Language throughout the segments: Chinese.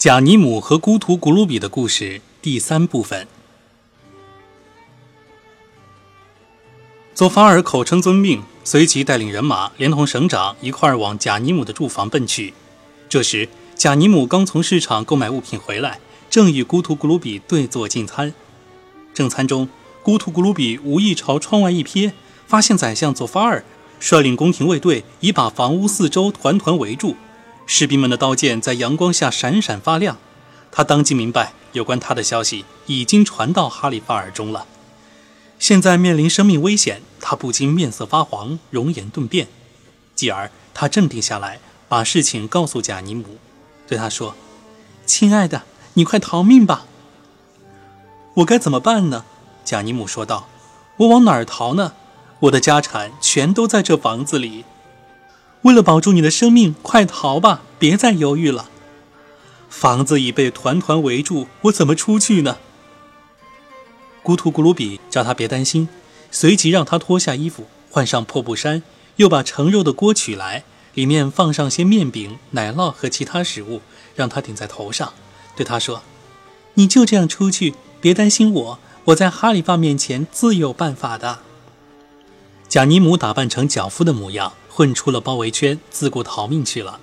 贾尼姆和孤图古鲁比的故事第三部分。佐法尔口称遵命，随即带领人马，连同省长一块儿往贾尼姆的住房奔去。这时，贾尼姆刚从市场购买物品回来，正与孤图古鲁比对坐进餐。正餐中，孤图古鲁比无意朝窗外一瞥，发现宰相佐法尔率领宫廷卫队已把房屋四周团团围住。士兵们的刀剑在阳光下闪闪发亮，他当即明白有关他的消息已经传到哈里发耳中了。现在面临生命危险，他不禁面色发黄，容颜顿变。继而，他镇定下来，把事情告诉贾尼姆，对他说：“亲爱的，你快逃命吧！”“我该怎么办呢？”贾尼姆说道。“我往哪儿逃呢？我的家产全都在这房子里。”为了保住你的生命，快逃吧！别再犹豫了。房子已被团团围住，我怎么出去呢？古图古鲁比叫他别担心，随即让他脱下衣服，换上破布衫，又把盛肉的锅取来，里面放上些面饼、奶酪和其他食物，让他顶在头上，对他说：“你就这样出去，别担心我，我在哈里发面前自有办法的。”贾尼姆打扮成脚夫的模样。混出了包围圈，自顾逃命去了。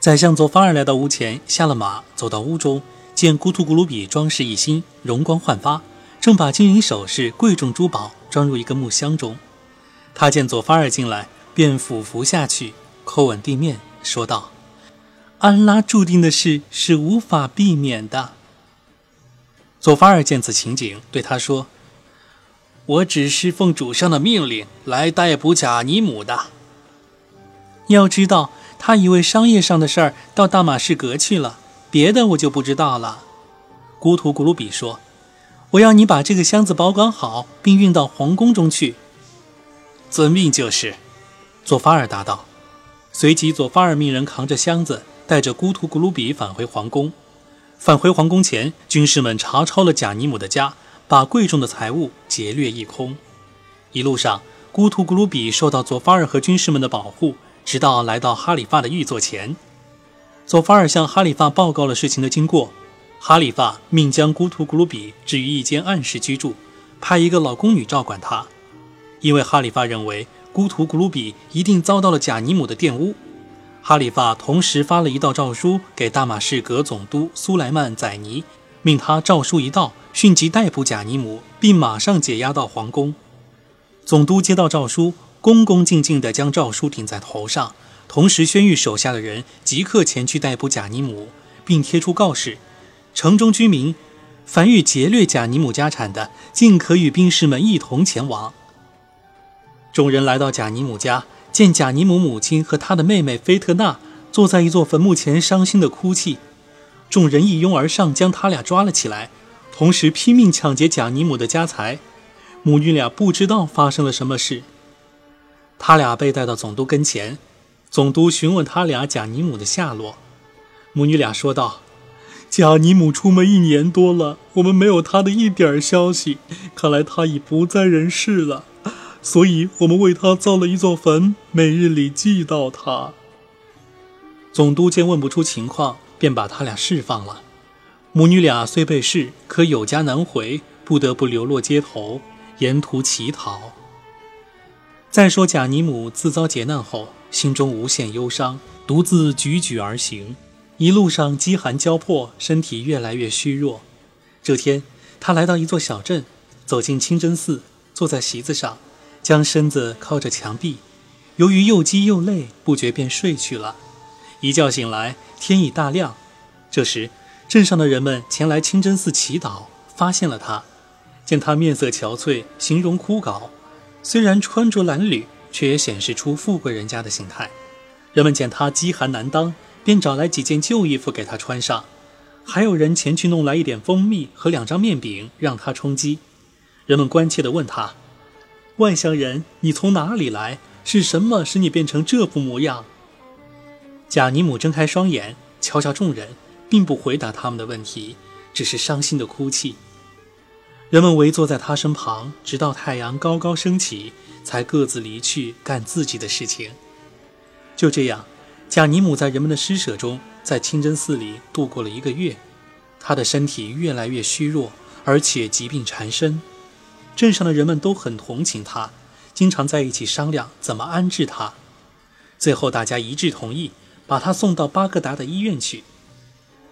宰相佐法尔来到屋前，下了马，走到屋中，见古图古鲁比装饰一新，容光焕发，正把金银首饰、贵重珠宝装入一个木箱中。他见佐法尔进来，便俯伏下去，叩吻地面，说道：“安拉注定的事是无法避免的。”佐法尔见此情景，对他说：“我只是奉主上的命令来逮捕贾尼姆的。”要知道，他以为商业上的事儿到大马士革去了，别的我就不知道了。孤图古鲁比说：“我要你把这个箱子保管好，并运到皇宫中去。”遵命就是。佐法尔答道。随即，佐法尔命人扛着箱子，带着孤图古鲁比返回皇宫。返回皇宫前，军士们查抄了贾尼姆的家，把贵重的财物劫掠一空。一路上，孤图古鲁比受到佐法尔和军士们的保护。直到来到哈里发的御座前，佐法尔向哈里发报告了事情的经过。哈里发命将孤图古鲁比置于一间暗室居住，派一个老宫女照管他，因为哈里发认为孤图古鲁比一定遭到了贾尼姆的玷污。哈里发同时发了一道诏书给大马士革总督苏莱曼·宰尼，命他诏书一到，迅即逮捕贾尼姆，并马上解押到皇宫。总督接到诏书。恭恭敬敬地将诏书顶在头上，同时宣谕手下的人即刻前去逮捕贾尼姆，并贴出告示：城中居民凡欲劫掠贾尼姆家产的，尽可与兵士们一同前往。众人来到贾尼姆家，见贾尼姆母亲和他的妹妹菲特娜坐在一座坟墓前，伤心地哭泣。众人一拥而上，将他俩抓了起来，同时拼命抢劫贾尼姆的家财。母女俩不知道发生了什么事。他俩被带到总督跟前，总督询问他俩贾尼姆的下落。母女俩说道：“贾尼姆出门一年多了，我们没有他的一点消息。看来他已不在人世了，所以我们为他造了一座坟，每日里祭悼他。”总督见问不出情况，便把他俩释放了。母女俩虽被释，可有家难回，不得不流落街头，沿途乞讨。再说贾尼姆自遭劫难后，心中无限忧伤，独自踽踽而行。一路上饥寒交迫，身体越来越虚弱。这天，他来到一座小镇，走进清真寺，坐在席子上，将身子靠着墙壁。由于又饥又累，不觉便睡去了。一觉醒来，天已大亮。这时，镇上的人们前来清真寺祈祷，发现了他，见他面色憔悴，形容枯槁。虽然穿着褴褛，却也显示出富贵人家的形态。人们见他饥寒难当，便找来几件旧衣服给他穿上，还有人前去弄来一点蜂蜜和两张面饼让他充饥。人们关切地问他：“外乡人，你从哪里来？是什么使你变成这副模样？”贾尼姆睁开双眼，瞧瞧众人，并不回答他们的问题，只是伤心地哭泣。人们围坐在他身旁，直到太阳高高升起，才各自离去干自己的事情。就这样，贾尼姆在人们的施舍中，在清真寺里度过了一个月，他的身体越来越虚弱，而且疾病缠身。镇上的人们都很同情他，经常在一起商量怎么安置他。最后，大家一致同意把他送到巴格达的医院去。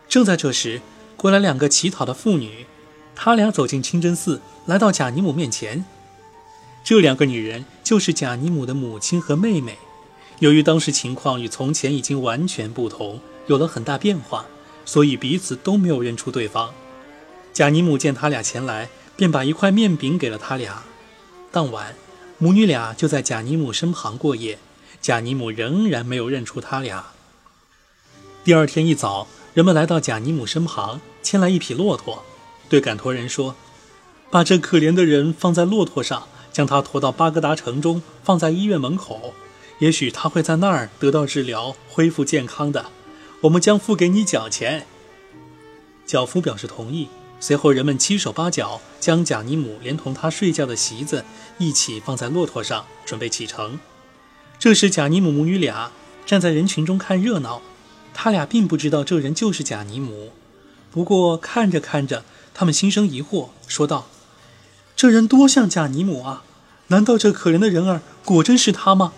正在这时，过来两个乞讨的妇女，她俩走进清真寺，来到贾尼姆面前。这两个女人就是贾尼姆的母亲和妹妹。由于当时情况与从前已经完全不同，有了很大变化，所以彼此都没有认出对方。贾尼姆见他俩前来，便把一块面饼给了他俩。当晚，母女俩就在贾尼姆身旁过夜。贾尼姆仍然没有认出他俩。第二天一早，人们来到贾尼姆身旁，牵来一匹骆驼，对赶驼人说：“把这可怜的人放在骆驼上，将他驮到巴格达城中，放在医院门口。”也许他会在那儿得到治疗，恢复健康的。我们将付给你脚钱。脚夫表示同意。随后，人们七手八脚将贾尼姆连同他睡觉的席子一起放在骆驼上，准备启程。这时，贾尼姆母女俩站在人群中看热闹。他俩并不知道这人就是贾尼姆。不过看着看着，他们心生疑惑，说道：“这人多像贾尼姆啊！难道这可怜的人儿果真是他吗？”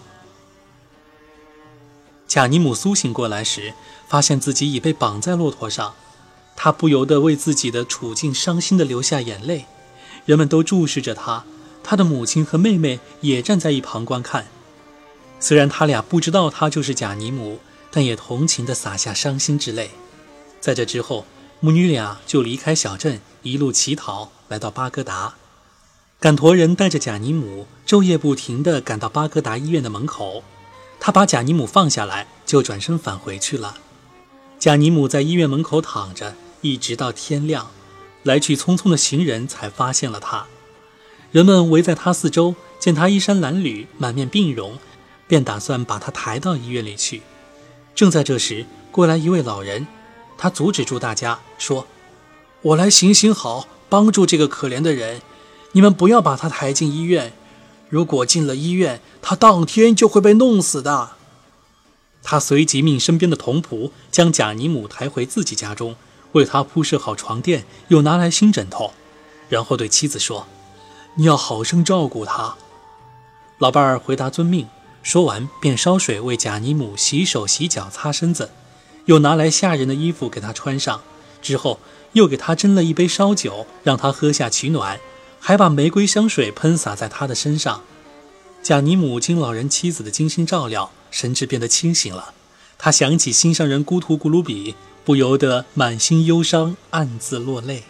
贾尼姆苏醒过来时，发现自己已被绑在骆驼上，他不由得为自己的处境伤心地流下眼泪。人们都注视着他，他的母亲和妹妹也站在一旁观看。虽然他俩不知道他就是贾尼姆，但也同情地洒下伤心之泪。在这之后，母女俩就离开小镇，一路乞讨来到巴格达。赶驼人带着贾尼姆昼夜不停地赶到巴格达医院的门口。他把贾尼姆放下来，就转身返回去了。贾尼姆在医院门口躺着，一直到天亮，来去匆匆的行人才发现了他。人们围在他四周，见他衣衫褴褛，满面病容，便打算把他抬到医院里去。正在这时，过来一位老人，他阻止住大家，说：“我来行行好，帮助这个可怜的人，你们不要把他抬进医院。”如果进了医院，他当天就会被弄死的。他随即命身边的童仆将贾尼姆抬回自己家中，为他铺设好床垫，又拿来新枕头，然后对妻子说：“你要好生照顾他。”老伴儿回答遵命，说完便烧水为贾尼姆洗手、洗脚、擦身子，又拿来下人的衣服给他穿上，之后又给他斟了一杯烧酒，让他喝下取暖。还把玫瑰香水喷洒在他的身上。贾尼姆经老人妻子的精心照料，神志变得清醒了。他想起心上人孤图古鲁比，不由得满心忧伤，暗自落泪。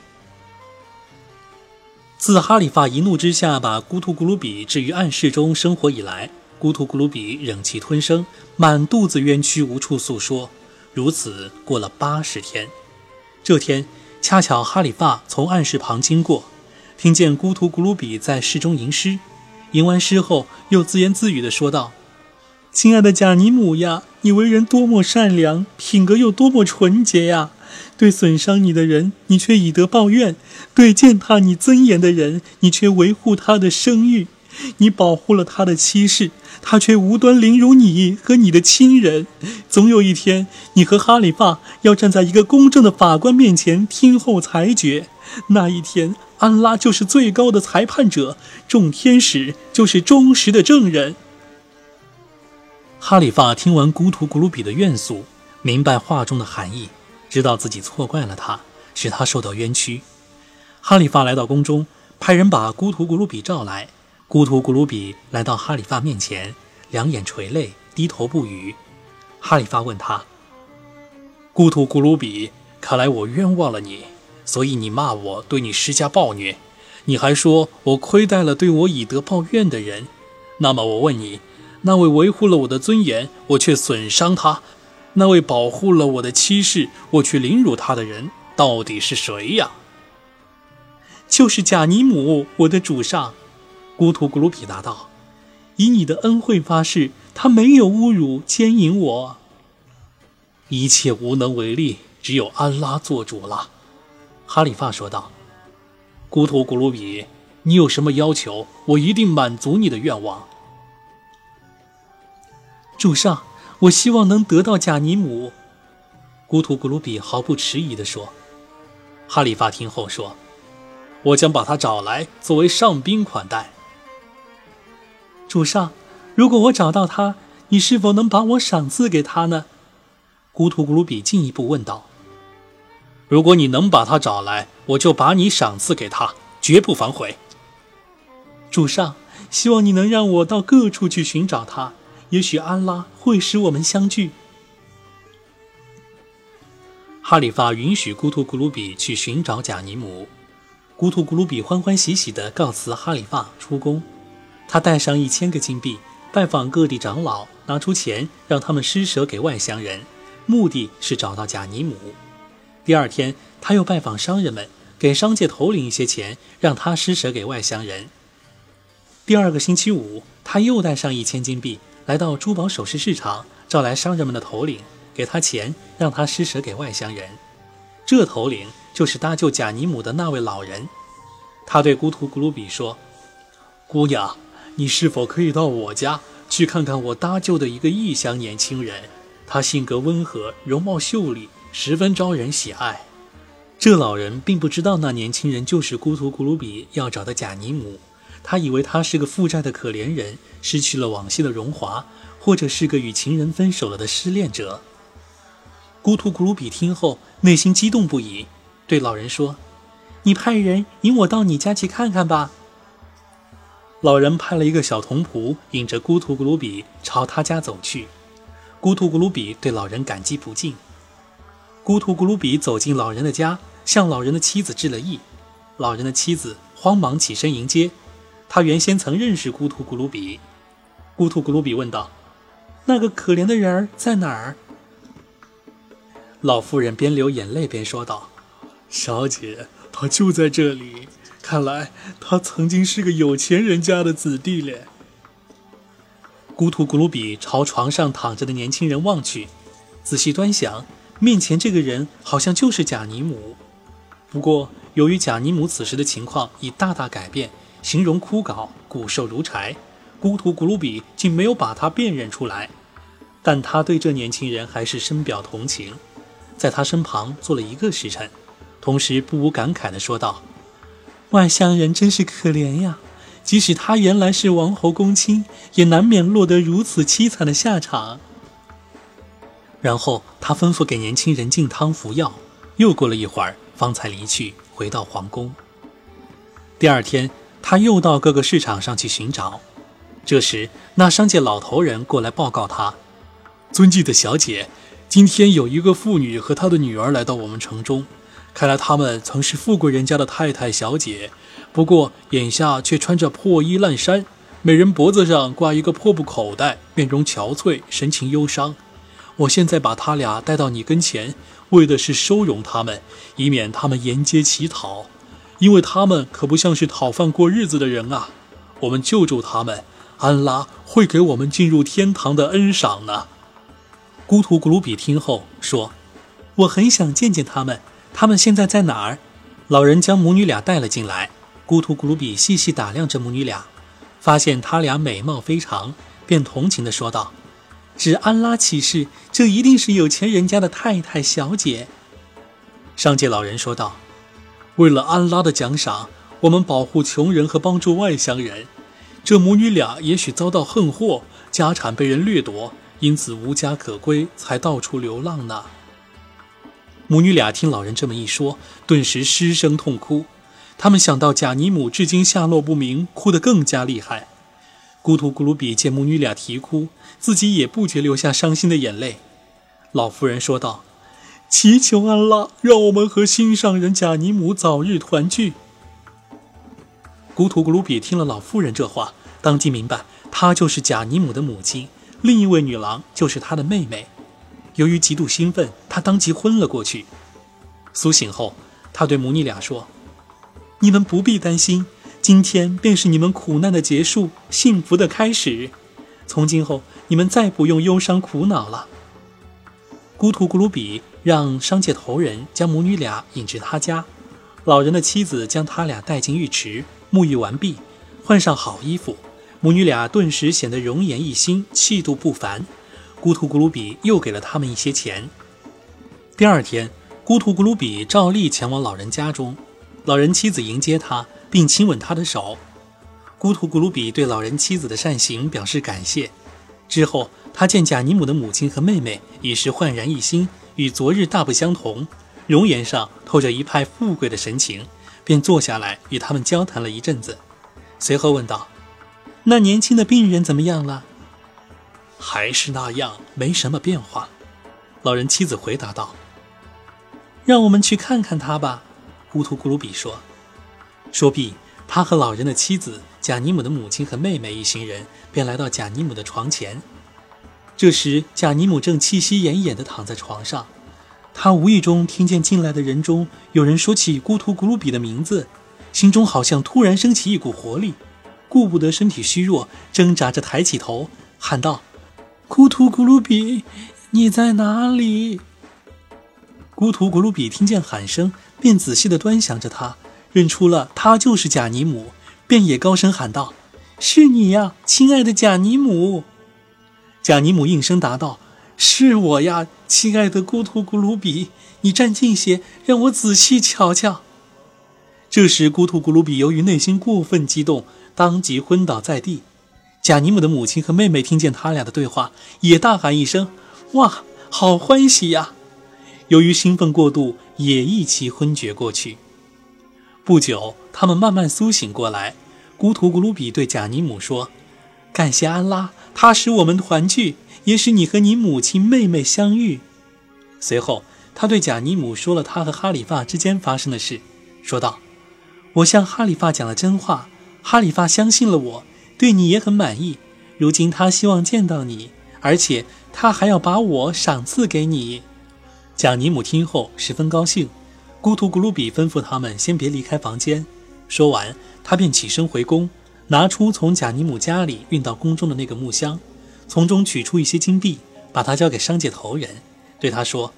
自哈里发一怒之下把孤图古鲁比置于暗室中生活以来，孤图古鲁比忍气吞声，满肚子冤屈无处诉说。如此过了八十天，这天恰巧哈里发从暗室旁经过。听见孤图古鲁比在室中吟诗，吟完诗后又自言自语地说道：“亲爱的贾尼姆呀，你为人多么善良，品格又多么纯洁呀！对损伤你的人，你却以德报怨；对践踏你尊严的人，你却维护他的声誉。你保护了他的妻室，他却无端凌辱你和你的亲人。总有一天，你和哈里发要站在一个公正的法官面前听候裁决。那一天。”安拉就是最高的裁判者，众天使就是忠实的证人。哈里发听完孤图古鲁比的怨诉，明白话中的含义，知道自己错怪了他，使他受到冤屈。哈里发来到宫中，派人把孤图古鲁比召来。孤图古鲁比来到哈里发面前，两眼垂泪，低头不语。哈里发问他：“孤图古鲁比，看来我冤枉了你。”所以你骂我对你施加暴虐，你还说我亏待了对我以德报怨的人。那么我问你，那位维护了我的尊严，我却损伤他；那位保护了我的妻室，我却凌辱他的人，到底是谁呀？就是贾尼姆，我的主上。古图古鲁比答道：“以你的恩惠发誓，他没有侮辱奸淫我。一切无能为力，只有安拉做主了。”哈里发说道：“古图古鲁比，你有什么要求，我一定满足你的愿望。”主上，我希望能得到贾尼姆。咕图古鲁比毫不迟疑地说。哈里发听后说：“我将把他找来，作为上宾款待。”主上，如果我找到他，你是否能把我赏赐给他呢？咕图咕噜比进一步问道。“如果你能把他找来，我就把你赏赐给他，绝不反悔。”主上，希望你能让我到各处去寻找他，也许安拉会使我们相聚。哈里发允许咕图咕噜比去寻找贾尼姆，咕图咕噜比欢欢喜喜地告辞哈里发出宫。他带上一千个金币，拜访各地长老，拿出钱让他们施舍给外乡人，目的是找到贾尼姆。第二天，他又拜访商人们，给商界头领一些钱，让他施舍给外乡人。第二个星期五，他又带上一千金币，来到珠宝首饰市场，召来商人们的头领。给他钱，让他施舍给外乡人。这头领就是搭救贾尼姆的那位老人。他对孤图古鲁比说：“姑娘，你是否可以到我家去看看我搭救的一个异乡年轻人？他性格温和，容貌秀丽，十分招人喜爱。”这老人并不知道那年轻人就是孤图古鲁比要找的贾尼姆，他以为他是个负债的可怜人，失去了往昔的荣华，或者是个与情人分手了的失恋者。孤图古鲁比听后，内心激动不已，对老人说：“你派人引我到你家去看看吧。”老人派了一个小童仆，引着咕图咕噜比朝他家走去。咕图咕噜比对老人感激不尽。咕图咕噜比走进老人的家，向老人的妻子致了意。老人的妻子慌忙起身迎接。他原先曾认识咕图咕噜比。咕图咕噜比问道：“那个可怜的人儿在哪儿？”老妇人边流眼泪边说道：“小姐，他就在这里。看来他曾经是个有钱人家的子弟嘞。孤图咕噜比朝床上躺着的年轻人望去，仔细端详，面前这个人好像就是贾尼姆。不过，由于贾尼姆此时的情况已大大改变，形容枯槁，骨瘦如柴，孤图咕噜比竟没有把他辨认出来。但他对这年轻人还是深表同情。在他身旁坐了一个时辰，同时不无感慨地说道：“外乡人真是可怜呀！即使他原来是王侯公卿，也难免落得如此凄惨的下场。”然后他吩咐给年轻人进汤服药，又过了一会儿，方才离去，回到皇宫。第二天，他又到各个市场上去寻找。这时，那商界老头人过来报告他：“尊敬的小姐。”今天有一个妇女和她的女儿来到我们城中，看来他们曾是富贵人家的太太小姐，不过眼下却穿着破衣烂衫，每人脖子上挂一个破布口袋，面容憔悴，神情忧伤。我现在把他俩带到你跟前，为的是收容他们，以免他们沿街乞讨，因为他们可不像是讨饭过日子的人啊。我们救助他们，安拉会给我们进入天堂的恩赏呢。孤图古鲁比听后说：“我很想见见他们，他们现在在哪儿？”老人将母女俩带了进来。咕图古鲁比细细打量着母女俩，发现她俩美貌非常，便同情地说道：“指安拉起誓，这一定是有钱人家的太太小姐。”上界老人说道：“为了安拉的奖赏，我们保护穷人和帮助外乡人。这母女俩也许遭到横祸，家产被人掠夺。”因此无家可归，才到处流浪呢。母女俩听老人这么一说，顿时失声痛哭。他们想到贾尼姆至今下落不明，哭得更加厉害。咕图咕噜比见母女俩啼哭，自己也不觉流下伤心的眼泪。老妇人说道：“祈求安拉，让我们和心上人贾尼姆早日团聚。”咕图咕噜比听了老妇人这话，当即明白，她就是贾尼姆的母亲。另一位女郎就是他的妹妹。由于极度兴奋，他当即昏了过去。苏醒后，他对母女俩说：“你们不必担心，今天便是你们苦难的结束，幸福的开始。从今后，你们再不用忧伤苦恼了。”孤图咕噜比让商界头人将母女俩引至他家，老人的妻子将他俩带进浴池，沐浴完毕，换上好衣服。母女俩顿时显得容颜一新，气度不凡。咕图咕噜比又给了他们一些钱。第二天，孤图古鲁比照例前往老人家中，老人妻子迎接他，并亲吻他的手。孤图古鲁比对老人妻子的善行表示感谢。之后，他见贾尼姆的母亲和妹妹已是焕然一新，与昨日大不相同，容颜上透着一派富贵的神情，便坐下来与他们交谈了一阵子，随后问道：“那年轻的病人怎么样了？”“还是那样，没什么变化。”老人妻子回答道。“让我们去看看他吧。”乌图古鲁比说。说毕，他和老人的妻子。贾尼姆的母亲和妹妹一行人便来到贾尼姆的床前。这时，贾尼姆正气息奄奄地躺在床上。他无意中听见进来的人中有人说起孤图古鲁比的名字，心中好像突然升起一股活力，顾不得身体虚弱，挣扎着抬起头，喊道：“孤图咕鲁比，你在哪里？”孤图咕鲁比听见喊声，便仔细地端详着他，认出了他就是贾尼姆。便也高声喊道：“是你呀，亲爱的贾尼姆！”贾尼姆应声答道：“是我呀，亲爱的孤图咕鲁比。你站近些，让我仔细瞧瞧。”这时，孤图咕鲁比由于内心过分激动，当即昏倒在地。贾尼姆的母亲和妹妹听见他俩的对话，也大喊一声：“哇，好欢喜呀！”由于兴奋过度，也一起昏厥过去。不久，他们慢慢苏醒过来。孤图古鲁比对贾尼姆说：“感谢安拉，他使我们团聚，也使你和你母亲、妹妹相遇。”随后，他对贾尼姆说了他和哈里发之间发生的事，说道：“我向哈里发讲了真话，哈里发相信了我，对你也很满意。如今他希望见到你，而且他还要把我赏赐给你。”贾尼姆听后十分高兴。孤图古鲁比吩咐他们先别离开房间。说完，他便起身回宫，拿出从贾尼姆家里运到宫中的那个木箱，从中取出一些金币，把它交给商界头人，对他说：“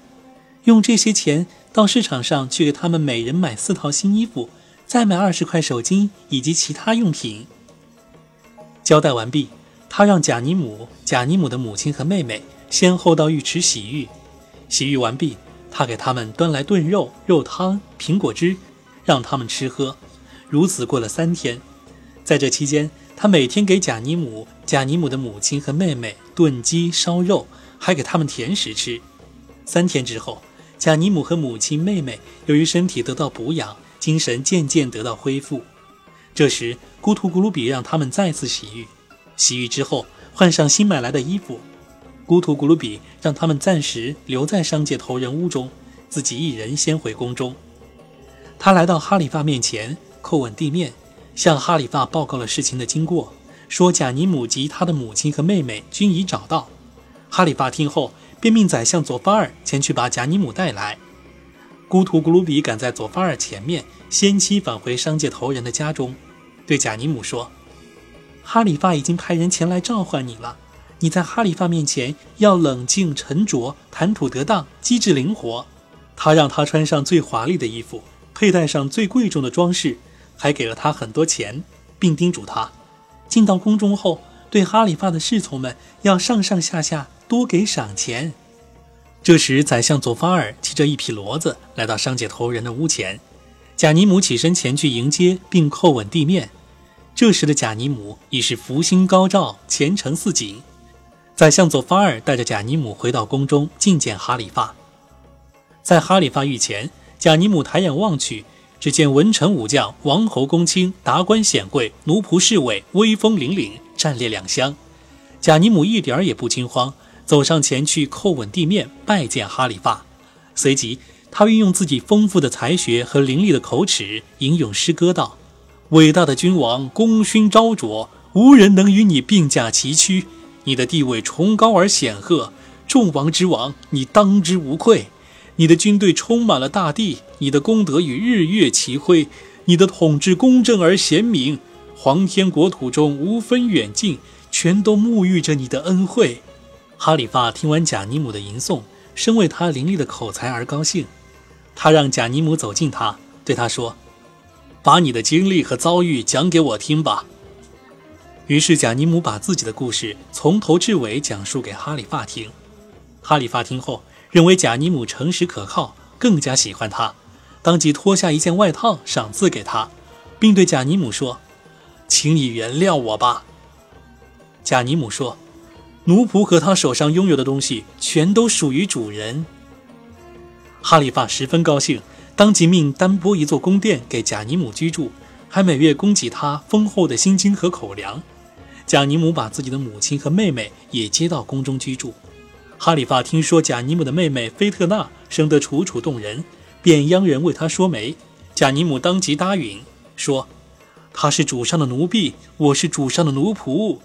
用这些钱到市场上去给他们每人买四套新衣服，再买二十块手巾以及其他用品。”交代完毕，他让贾尼姆、贾尼姆的母亲和妹妹先后到浴池洗浴。洗浴完毕。他给他们端来炖肉、肉汤、苹果汁，让他们吃喝。如此过了三天，在这期间，他每天给贾尼姆、贾尼姆的母亲和妹妹炖鸡、烧肉，还给他们甜食吃。三天之后，贾尼姆和母亲、妹妹由于身体得到补养，精神渐渐得到恢复。这时，孤图古鲁比让他们再次洗浴。洗浴之后，换上新买来的衣服。孤图古鲁比让他们暂时留在商界头人屋中，自己一人先回宫中。他来到哈里发面前，叩吻地面，向哈里发报告了事情的经过，说贾尼姆及他的母亲和妹妹均已找到。哈里发听后，便命宰相佐巴尔前去把贾尼姆带来。孤图古鲁比赶在佐巴尔前面，先期返回商界头人的家中，对贾尼姆说：“哈里发已经派人前来召唤你了。”你在哈里发面前要冷静沉着，谈吐得当，机智灵活。他让他穿上最华丽的衣服，佩戴上最贵重的装饰，还给了他很多钱，并叮嘱他，进到宫中后，对哈里发的侍从们要上上下下多给赏钱。这时，宰相佐法尔骑着一匹骡子来到商界头人的屋前，贾尼姆起身前去迎接，并叩吻地面。这时的贾尼姆已是福星高照，前程似锦。宰相佐法尔带着贾尼姆回到宫中觐见哈里发。在哈里发御前，贾尼姆抬眼望去，只见文臣武将、王侯公卿、达官显贵、奴仆侍卫威风凛凛，站列两厢。贾尼姆一点儿也不惊慌，走上前去叩吻地面，拜见哈里发。随即，他运用自己丰富的才学和伶俐的口齿，吟咏诗歌道：“伟大的君王，功勋昭卓，无人能与你并驾齐驱。”你的地位崇高而显赫，众王之王，你当之无愧。你的军队充满了大地，你的功德与日月齐辉，你的统治公正而贤明，皇天国土中无分远近，全都沐浴着你的恩惠。哈里发听完贾尼姆的吟诵，深为他伶俐的口才而高兴。他让贾尼姆走近他，对他说：“把你的经历和遭遇讲给我听吧。”于是贾尼姆把自己的故事从头至尾讲述给哈里发听。哈里发听后，认为贾尼姆诚实可靠，更加喜欢他，当即脱下一件外套赏赐给他，并对贾尼姆说：“请你原谅我吧。”贾尼姆说：“奴仆和他手上拥有的东西全都属于主人。”哈里发十分高兴，当即命丹波一座宫殿给贾尼姆居住，还每月供给他丰厚的薪金和口粮。贾尼姆把自己的母亲和妹妹也接到宫中居住。哈里发听说贾尼姆的妹妹菲特娜生得楚楚动人，便央人为她说媒。贾尼姆当即答应，说：“她是主上的奴婢，我是主上的奴仆。”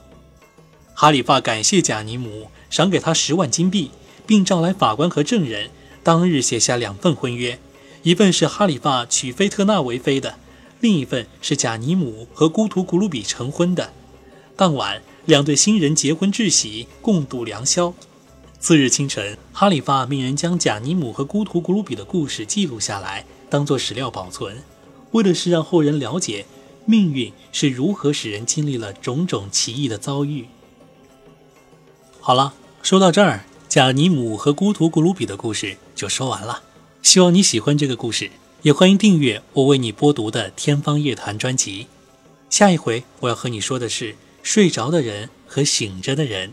哈里发感谢贾尼姆，赏给他十万金币，并召来法官和证人，当日写下两份婚约，一份是哈里发娶菲特娜为妃的，另一份是贾尼姆和孤图古鲁比成婚的。当晚，两对新人结婚致喜，共度良宵。次日清晨，哈里发命人将贾尼姆和孤图古鲁比的故事记录下来，当作史料保存，为的是让后人了解命运是如何使人经历了种种奇异的遭遇。好了，说到这儿，贾尼姆和孤独古鲁比的故事就说完了。希望你喜欢这个故事，也欢迎订阅我为你播读的《天方夜谭》专辑。下一回我要和你说的是。睡着的人和醒着的人。